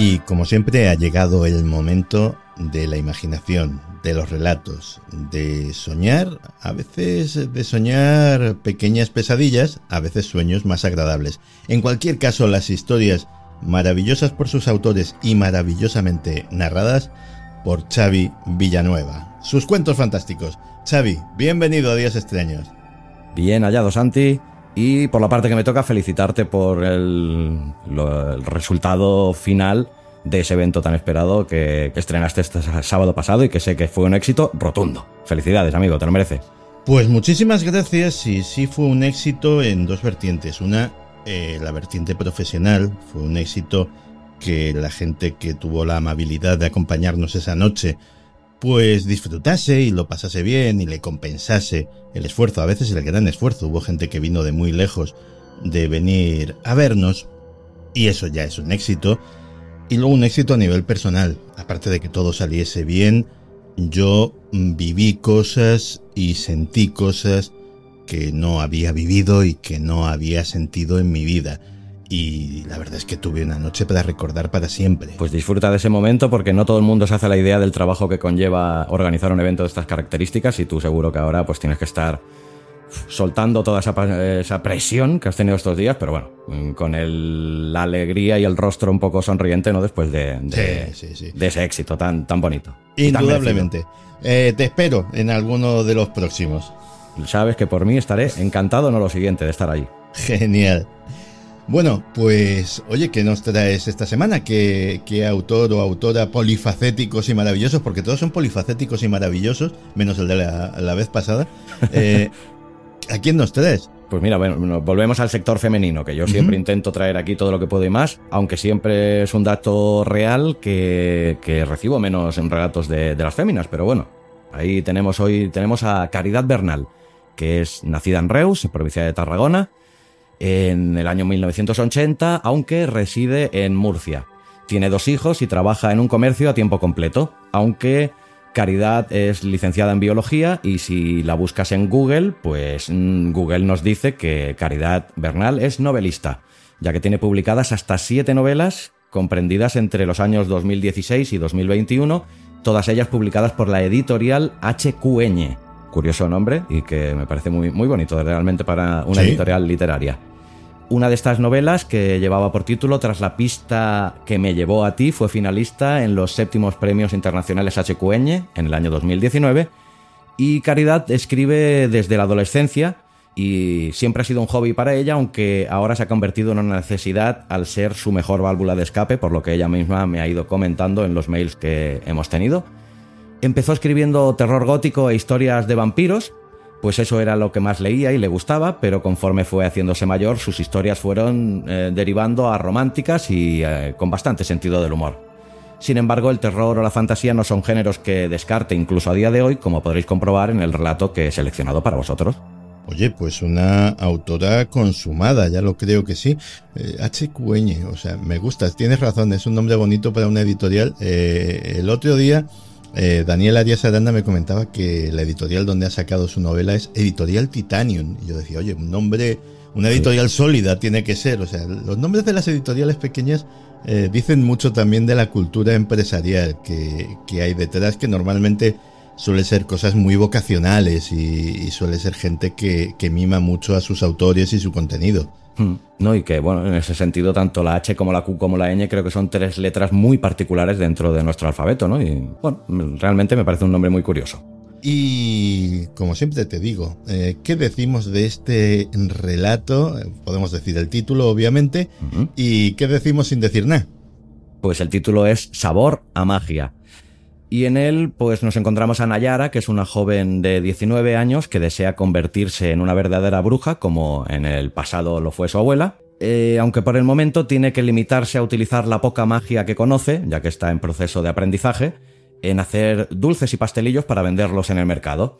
Y como siempre ha llegado el momento de la imaginación, de los relatos, de soñar, a veces de soñar pequeñas pesadillas, a veces sueños más agradables. En cualquier caso, las historias maravillosas por sus autores y maravillosamente narradas por Xavi Villanueva. Sus cuentos fantásticos. Xavi, bienvenido a Días Extraños. Bien hallado, Santi. Y por la parte que me toca, felicitarte por el, resultado final de ese evento tan esperado que, que, estrenaste este sábado pasado y que sé que fue un éxito rotundo. Felicidades, amigo, te lo mereces. Pues muchísimas gracias y sí fue un éxito en dos vertientes. Una, eh, la vertiente profesional, fue un éxito que la gente que tuvo la amabilidad de acompañarnos esa noche pues disfrutase y lo pasase bien y le compensase el esfuerzo, a veces el gran esfuerzo. Hubo gente que vino de muy lejos de venir a vernos y eso ya es un éxito. Y luego un éxito a nivel personal, aparte de que todo saliese bien, yo viví cosas y sentí cosas que no había vivido y que no había sentido en mi vida y la verdad es que tuve una noche para recordar para siempre. Pues disfruta de ese momento porque no todo el mundo se hace la idea del trabajo que conlleva organizar un evento de estas características y tú seguro que ahora pues tienes que estar soltando toda esa, esa presión que has tenido estos días, pero bueno, con el, la alegría y el rostro un poco sonriente, ¿no? Después de, de, sí, sí, sí. de ese éxito tan, tan bonito. Indudablemente. Eh, te espero en alguno de los próximos. Sabes que por mí estaré encantado, no lo siguiente, de estar ahí. Genial. Bueno, pues oye, ¿qué nos traes esta semana? ¿Qué, ¿Qué, autor o autora polifacéticos y maravillosos? Porque todos son polifacéticos y maravillosos, menos el de la, la vez pasada. Eh, ¿A quién nos traes? Pues mira, bueno, volvemos al sector femenino, que yo siempre uh -huh. intento traer aquí todo lo que puedo y más, aunque siempre es un dato real que, que recibo menos en relatos de, de las féminas, pero bueno, ahí tenemos hoy, tenemos a Caridad Bernal, que es nacida en Reus, en provincia de Tarragona, en el año 1980, aunque reside en Murcia. Tiene dos hijos y trabaja en un comercio a tiempo completo, aunque Caridad es licenciada en biología y si la buscas en Google, pues Google nos dice que Caridad Bernal es novelista, ya que tiene publicadas hasta siete novelas comprendidas entre los años 2016 y 2021, todas ellas publicadas por la editorial HQN. Curioso nombre y que me parece muy, muy bonito realmente para una ¿Sí? editorial literaria. Una de estas novelas que llevaba por título Tras la pista que me llevó a ti fue finalista en los séptimos premios internacionales HQN en el año 2019 y Caridad escribe desde la adolescencia y siempre ha sido un hobby para ella, aunque ahora se ha convertido en una necesidad al ser su mejor válvula de escape, por lo que ella misma me ha ido comentando en los mails que hemos tenido. Empezó escribiendo terror gótico e historias de vampiros, pues eso era lo que más leía y le gustaba, pero conforme fue haciéndose mayor, sus historias fueron eh, derivando a románticas y eh, con bastante sentido del humor. Sin embargo, el terror o la fantasía no son géneros que descarte incluso a día de hoy, como podréis comprobar en el relato que he seleccionado para vosotros. Oye, pues una autora consumada, ya lo creo que sí. Eh, HQN, o sea, me gusta, tienes razón, es un nombre bonito para una editorial. Eh, el otro día eh, Daniel Arias Aranda me comentaba que la editorial donde ha sacado su novela es Editorial Titanium. Y yo decía, oye, un nombre, una editorial sólida tiene que ser. O sea, los nombres de las editoriales pequeñas eh, dicen mucho también de la cultura empresarial que, que, hay detrás, que normalmente suele ser cosas muy vocacionales y, y suele ser gente que, que mima mucho a sus autores y su contenido. No, y que, bueno, en ese sentido, tanto la H como la Q como la Ñ creo que son tres letras muy particulares dentro de nuestro alfabeto, ¿no? Y, bueno, realmente me parece un nombre muy curioso. Y, como siempre te digo, eh, ¿qué decimos de este relato? Podemos decir el título, obviamente, uh -huh. y ¿qué decimos sin decir nada? Pues el título es Sabor a Magia. Y en él, pues nos encontramos a Nayara, que es una joven de 19 años que desea convertirse en una verdadera bruja, como en el pasado lo fue su abuela, eh, aunque por el momento tiene que limitarse a utilizar la poca magia que conoce, ya que está en proceso de aprendizaje, en hacer dulces y pastelillos para venderlos en el mercado.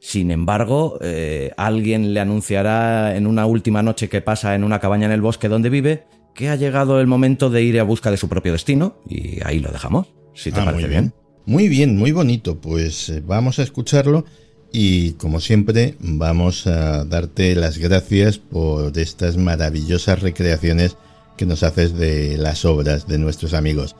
Sin embargo, eh, alguien le anunciará en una última noche que pasa en una cabaña en el bosque donde vive que ha llegado el momento de ir a busca de su propio destino y ahí lo dejamos, si te Ah, parece bien. Muy bien, muy bonito. Pues eh, vamos a escucharlo y como siempre vamos a darte las gracias por estas maravillosas recreaciones que nos haces de las obras de nuestros amigos.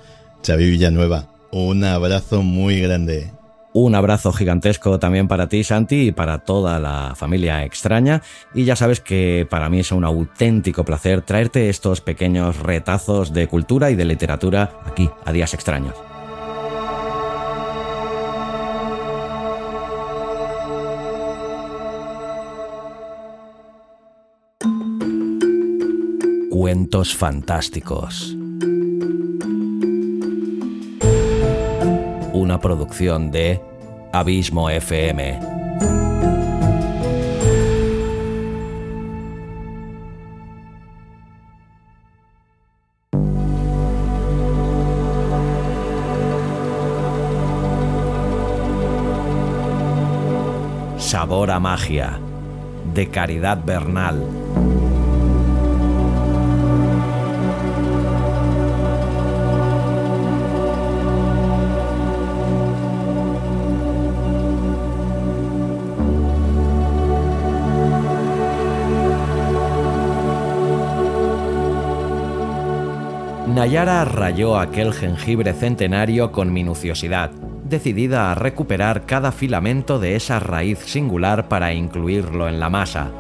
Xavi Villanueva, un abrazo muy grande. Un abrazo gigantesco también para ti, Santi, y para toda la familia extraña. Y ya sabes que para mí es un auténtico placer traerte estos pequeños retazos de cultura y de literatura aquí, a Días Extraños. Cuentos fantásticos. Una producción de Abismo FM. Sabor a magia. De Caridad Bernal. Nayara rayó aquel jengibre centenario con minuciosidad, decidida a recuperar cada filamento de esa raíz singular para incluirlo en la masa.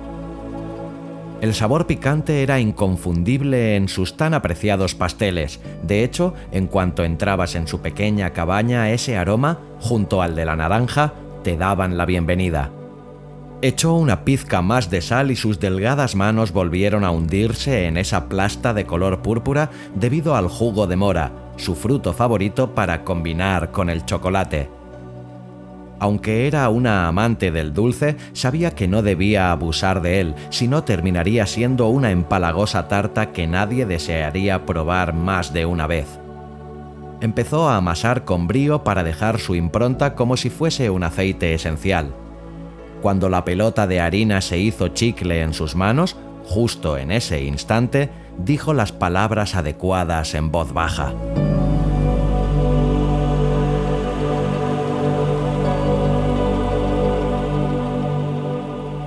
El sabor picante era inconfundible en sus tan apreciados pasteles. De hecho, en cuanto entrabas en su pequeña cabaña, ese aroma, junto al de la naranja, te daban la bienvenida. Echó una pizca más de sal y sus delgadas manos volvieron a hundirse en esa plasta de color púrpura debido al jugo de mora, su fruto favorito para combinar con el chocolate. Aunque era una amante del dulce, sabía que no debía abusar de él, si no terminaría siendo una empalagosa tarta que nadie desearía probar más de una vez. Empezó a amasar con brío para dejar su impronta como si fuese un aceite esencial. Cuando la pelota de harina se hizo chicle en sus manos, justo en ese instante, dijo las palabras adecuadas en voz baja.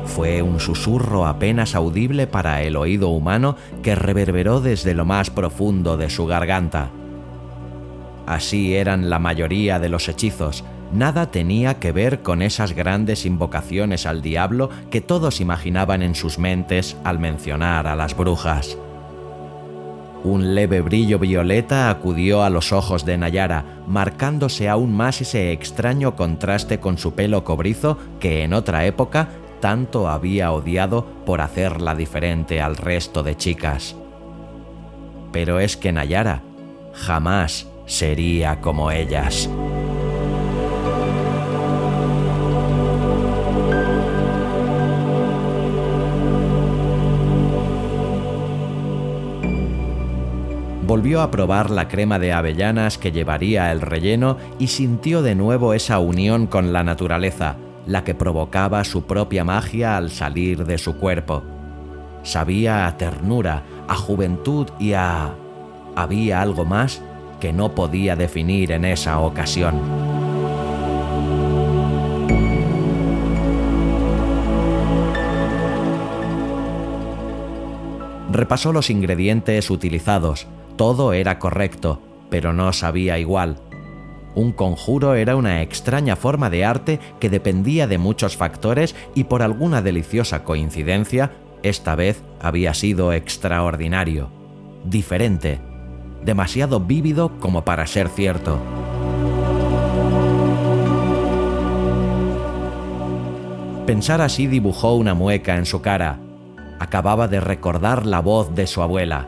Fue un susurro apenas audible para el oído humano que reverberó desde lo más profundo de su garganta. Así eran la mayoría de los hechizos, nada tenía que ver con esas grandes invocaciones al diablo que todos imaginaban en sus mentes al mencionar a las brujas. Un leve brillo violeta acudió a los ojos de Nayara, marcándose aún más ese extraño contraste con su pelo cobrizo que en otra época tanto había odiado por hacerla diferente al resto de chicas. Pero es que Nayara jamás sería como ellas. Volvió a probar la crema de avellanas que llevaría el relleno y sintió de nuevo esa unión con la naturaleza, la que provocaba su propia magia al salir de su cuerpo. Sabía a ternura, a juventud y a... Había algo más que no podía definir en esa ocasión. Repasó los ingredientes utilizados, todo era correcto, pero no sabía igual. Un conjuro era una extraña forma de arte que dependía de muchos factores y por alguna deliciosa coincidencia, esta vez había sido extraordinario, diferente, demasiado vívido como para ser cierto. Pensar así dibujó una mueca en su cara. Acababa de recordar la voz de su abuela.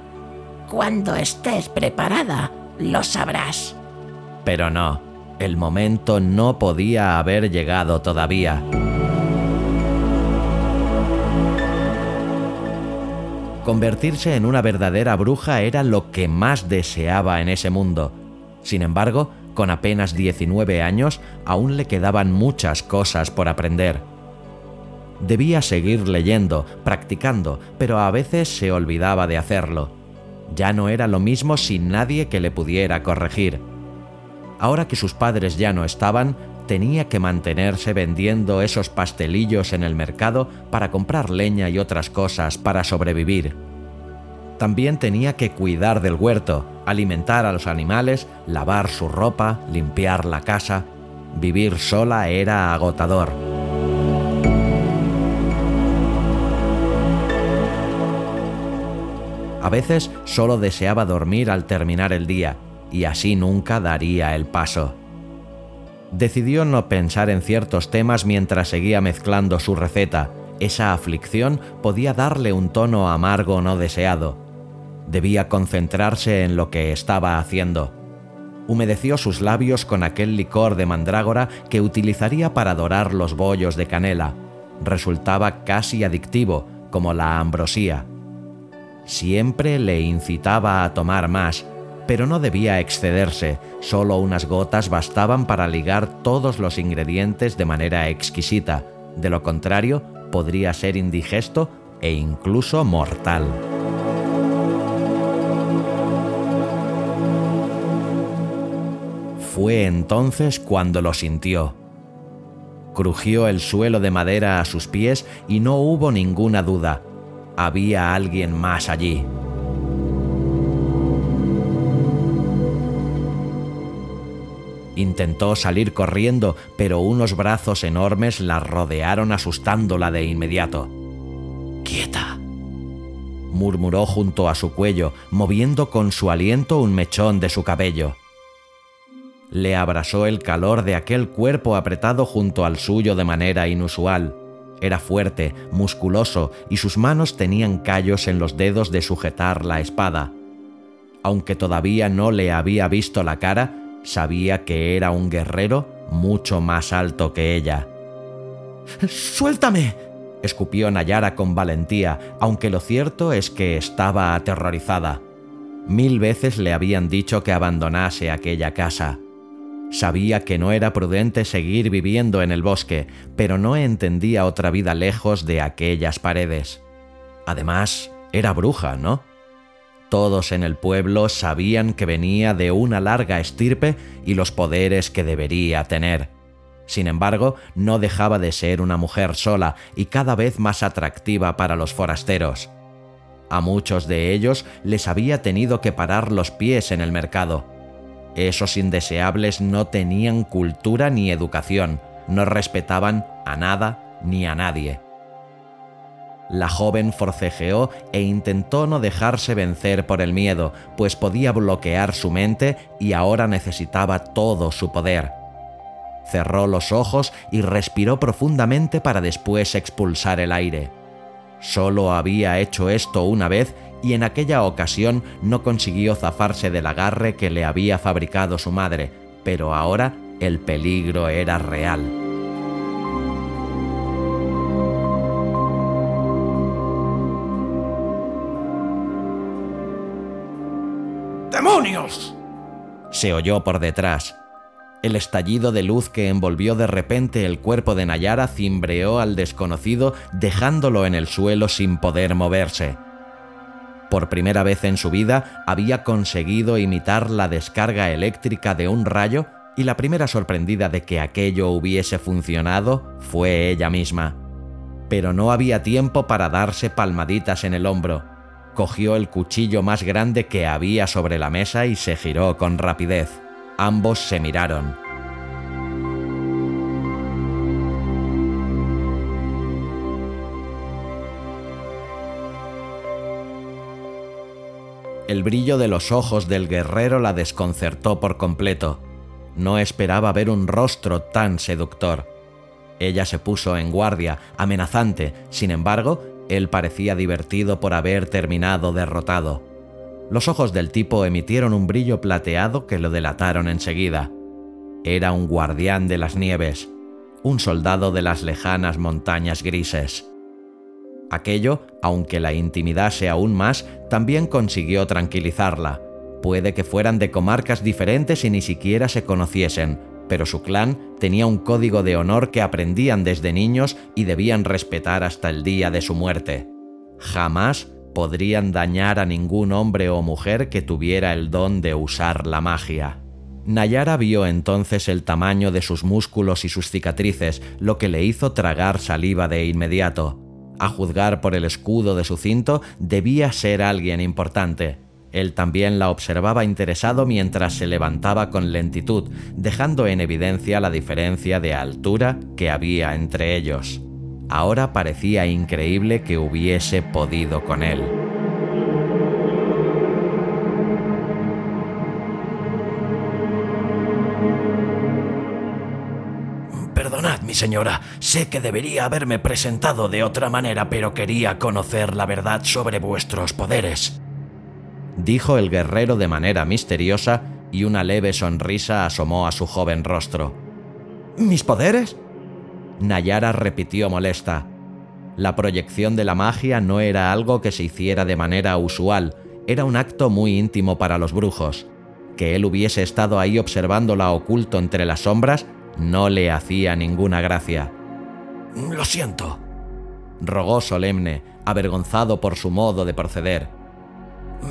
Cuando estés preparada, lo sabrás. Pero no, el momento no podía haber llegado todavía. Convertirse en una verdadera bruja era lo que más deseaba en ese mundo. Sin embargo, con apenas 19 años, aún le quedaban muchas cosas por aprender. Debía seguir leyendo, practicando, pero a veces se olvidaba de hacerlo. Ya no era lo mismo sin nadie que le pudiera corregir. Ahora que sus padres ya no estaban, tenía que mantenerse vendiendo esos pastelillos en el mercado para comprar leña y otras cosas para sobrevivir. También tenía que cuidar del huerto, alimentar a los animales, lavar su ropa, limpiar la casa. Vivir sola era agotador. A veces solo deseaba dormir al terminar el día, y así nunca daría el paso decidió no pensar en ciertos temas mientras seguía mezclando su receta. Esa aflicción podía darle un tono amargo no deseado. Debía concentrarse en lo que estaba haciendo. Humedeció sus labios con aquel licor de mandrágora que utilizaría para dorar los bollos de canela. Resultaba casi adictivo, como la ambrosía. Siempre le incitaba a tomar más, pero no debía excederse, solo unas gotas bastaban para ligar todos los ingredientes de manera exquisita, de lo contrario podría ser indigesto e incluso mortal. Fue entonces cuando lo sintió. Crujió el suelo de madera a sus pies y no hubo ninguna duda. Había alguien más allí. Intentó salir corriendo, pero unos brazos enormes la rodearon asustándola de inmediato. ¡Quieta! murmuró junto a su cuello, moviendo con su aliento un mechón de su cabello. Le abrasó el calor de aquel cuerpo apretado junto al suyo de manera inusual. Era fuerte, musculoso, y sus manos tenían callos en los dedos de sujetar la espada. Aunque todavía no le había visto la cara, sabía que era un guerrero mucho más alto que ella. ¡Suéltame! escupió Nayara con valentía, aunque lo cierto es que estaba aterrorizada. Mil veces le habían dicho que abandonase aquella casa. Sabía que no era prudente seguir viviendo en el bosque, pero no entendía otra vida lejos de aquellas paredes. Además, era bruja, ¿no? Todos en el pueblo sabían que venía de una larga estirpe y los poderes que debería tener. Sin embargo, no dejaba de ser una mujer sola y cada vez más atractiva para los forasteros. A muchos de ellos les había tenido que parar los pies en el mercado. Esos indeseables no tenían cultura ni educación, no respetaban a nada ni a nadie. La joven forcejeó e intentó no dejarse vencer por el miedo, pues podía bloquear su mente y ahora necesitaba todo su poder. Cerró los ojos y respiró profundamente para después expulsar el aire. Solo había hecho esto una vez y en aquella ocasión no consiguió zafarse del agarre que le había fabricado su madre, pero ahora el peligro era real. ¡Demonios! Se oyó por detrás. El estallido de luz que envolvió de repente el cuerpo de Nayara cimbreó al desconocido dejándolo en el suelo sin poder moverse. Por primera vez en su vida había conseguido imitar la descarga eléctrica de un rayo y la primera sorprendida de que aquello hubiese funcionado fue ella misma. Pero no había tiempo para darse palmaditas en el hombro cogió el cuchillo más grande que había sobre la mesa y se giró con rapidez. Ambos se miraron. El brillo de los ojos del guerrero la desconcertó por completo. No esperaba ver un rostro tan seductor. Ella se puso en guardia, amenazante, sin embargo, él parecía divertido por haber terminado derrotado. Los ojos del tipo emitieron un brillo plateado que lo delataron enseguida. Era un guardián de las nieves, un soldado de las lejanas montañas grises. Aquello, aunque la intimidase aún más, también consiguió tranquilizarla. Puede que fueran de comarcas diferentes y ni siquiera se conociesen, pero su clan tenía un código de honor que aprendían desde niños y debían respetar hasta el día de su muerte. Jamás podrían dañar a ningún hombre o mujer que tuviera el don de usar la magia. Nayara vio entonces el tamaño de sus músculos y sus cicatrices, lo que le hizo tragar saliva de inmediato. A juzgar por el escudo de su cinto, debía ser alguien importante. Él también la observaba interesado mientras se levantaba con lentitud, dejando en evidencia la diferencia de altura que había entre ellos. Ahora parecía increíble que hubiese podido con él. Mi señora, sé que debería haberme presentado de otra manera, pero quería conocer la verdad sobre vuestros poderes dijo el guerrero de manera misteriosa y una leve sonrisa asomó a su joven rostro. ¿Mis poderes? Nayara repitió molesta. La proyección de la magia no era algo que se hiciera de manera usual, era un acto muy íntimo para los brujos. Que él hubiese estado ahí observándola oculto entre las sombras no le hacía ninguna gracia. Lo siento, rogó solemne, avergonzado por su modo de proceder.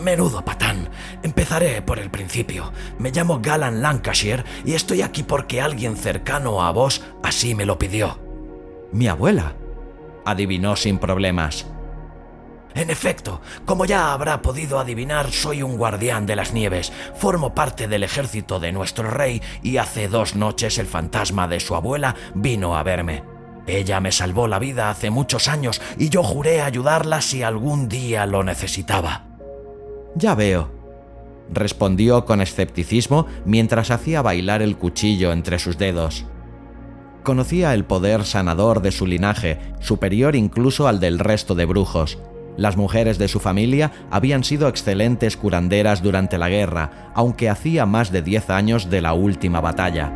Menudo patán. Empezaré por el principio. Me llamo Galan Lancashire y estoy aquí porque alguien cercano a vos así me lo pidió. Mi abuela. Adivinó sin problemas. En efecto, como ya habrá podido adivinar, soy un guardián de las nieves, formo parte del ejército de nuestro rey y hace dos noches el fantasma de su abuela vino a verme. Ella me salvó la vida hace muchos años y yo juré ayudarla si algún día lo necesitaba. Ya veo, respondió con escepticismo mientras hacía bailar el cuchillo entre sus dedos. Conocía el poder sanador de su linaje, superior incluso al del resto de brujos. Las mujeres de su familia habían sido excelentes curanderas durante la guerra, aunque hacía más de diez años de la última batalla.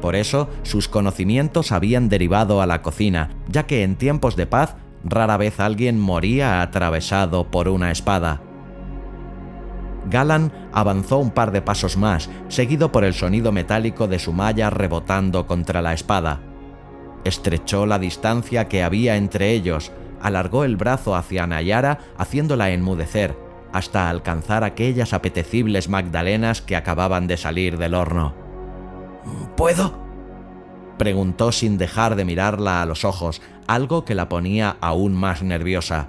Por eso, sus conocimientos habían derivado a la cocina, ya que en tiempos de paz rara vez alguien moría atravesado por una espada. Galan avanzó un par de pasos más, seguido por el sonido metálico de su malla rebotando contra la espada. Estrechó la distancia que había entre ellos, alargó el brazo hacia Nayara, haciéndola enmudecer, hasta alcanzar aquellas apetecibles magdalenas que acababan de salir del horno. ¿Puedo? Preguntó sin dejar de mirarla a los ojos, algo que la ponía aún más nerviosa.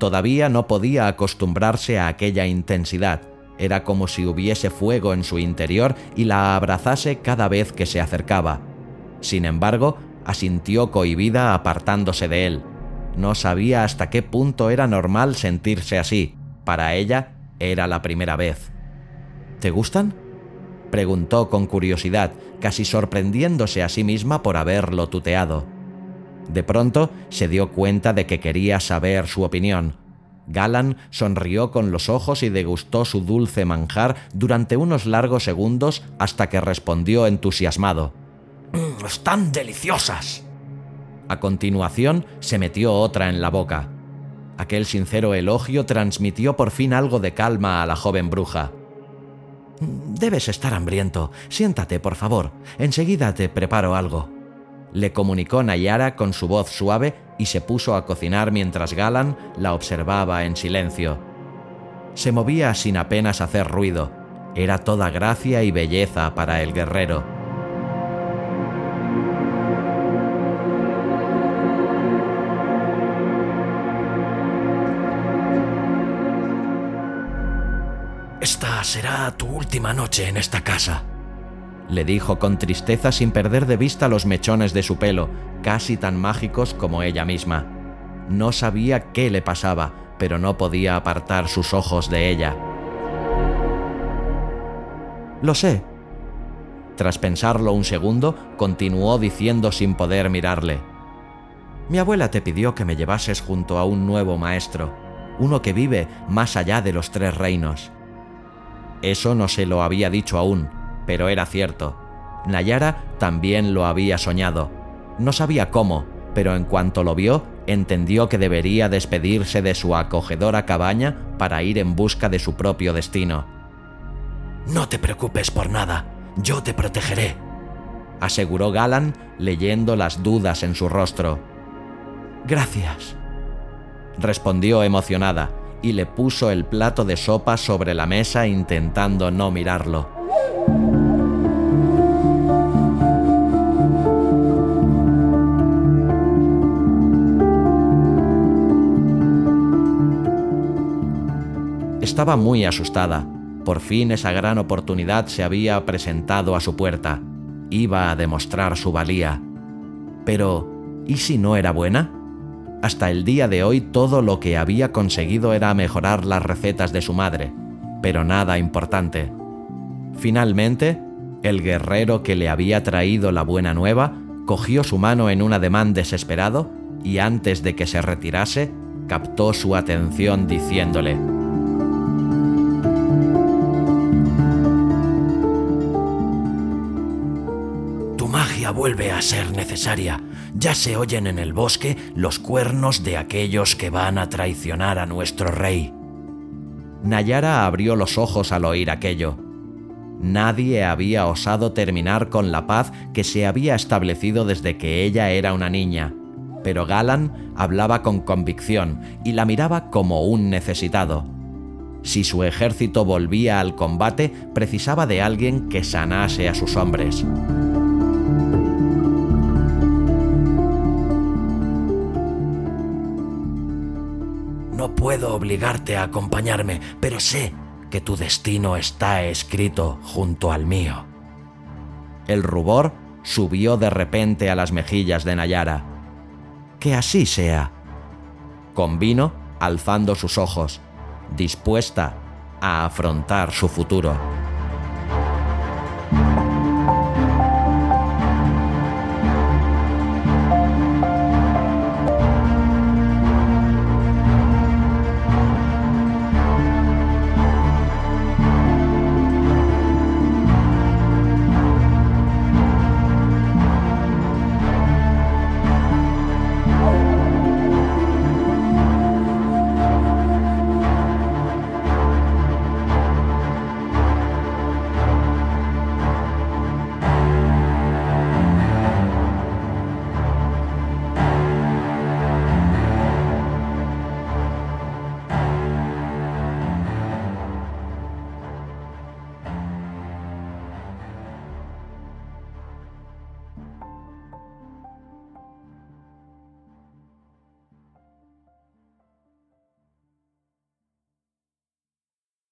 Todavía no podía acostumbrarse a aquella intensidad. Era como si hubiese fuego en su interior y la abrazase cada vez que se acercaba. Sin embargo, asintió cohibida apartándose de él. No sabía hasta qué punto era normal sentirse así. Para ella era la primera vez. ¿Te gustan? Preguntó con curiosidad, casi sorprendiéndose a sí misma por haberlo tuteado. De pronto se dio cuenta de que quería saber su opinión. Galan sonrió con los ojos y degustó su dulce manjar durante unos largos segundos hasta que respondió entusiasmado. Mm, ¡Están deliciosas! A continuación se metió otra en la boca. Aquel sincero elogio transmitió por fin algo de calma a la joven bruja. Debes estar hambriento. Siéntate, por favor. Enseguida te preparo algo. Le comunicó Nayara con su voz suave y se puso a cocinar mientras Galan la observaba en silencio. Se movía sin apenas hacer ruido. Era toda gracia y belleza para el guerrero. Esta será tu última noche en esta casa, le dijo con tristeza sin perder de vista los mechones de su pelo, casi tan mágicos como ella misma. No sabía qué le pasaba, pero no podía apartar sus ojos de ella. Lo sé. Tras pensarlo un segundo, continuó diciendo sin poder mirarle. Mi abuela te pidió que me llevases junto a un nuevo maestro, uno que vive más allá de los tres reinos. Eso no se lo había dicho aún. Pero era cierto. Nayara también lo había soñado. No sabía cómo, pero en cuanto lo vio, entendió que debería despedirse de su acogedora cabaña para ir en busca de su propio destino. No te preocupes por nada, yo te protegeré, aseguró Galan leyendo las dudas en su rostro. Gracias, respondió emocionada y le puso el plato de sopa sobre la mesa intentando no mirarlo. Estaba muy asustada. Por fin esa gran oportunidad se había presentado a su puerta. Iba a demostrar su valía. Pero, ¿y si no era buena? Hasta el día de hoy todo lo que había conseguido era mejorar las recetas de su madre, pero nada importante. Finalmente, el guerrero que le había traído la buena nueva cogió su mano en un ademán desesperado y antes de que se retirase, captó su atención diciéndole, Vuelve a ser necesaria ya se oyen en el bosque los cuernos de aquellos que van a traicionar a nuestro rey. Nayara abrió los ojos al oír aquello. Nadie había osado terminar con la paz que se había establecido desde que ella era una niña, pero Galan hablaba con convicción y la miraba como un necesitado. Si su ejército volvía al combate, precisaba de alguien que sanase a sus hombres. Puedo obligarte a acompañarme, pero sé que tu destino está escrito junto al mío. El rubor subió de repente a las mejillas de Nayara. Que así sea. Convino alzando sus ojos, dispuesta a afrontar su futuro.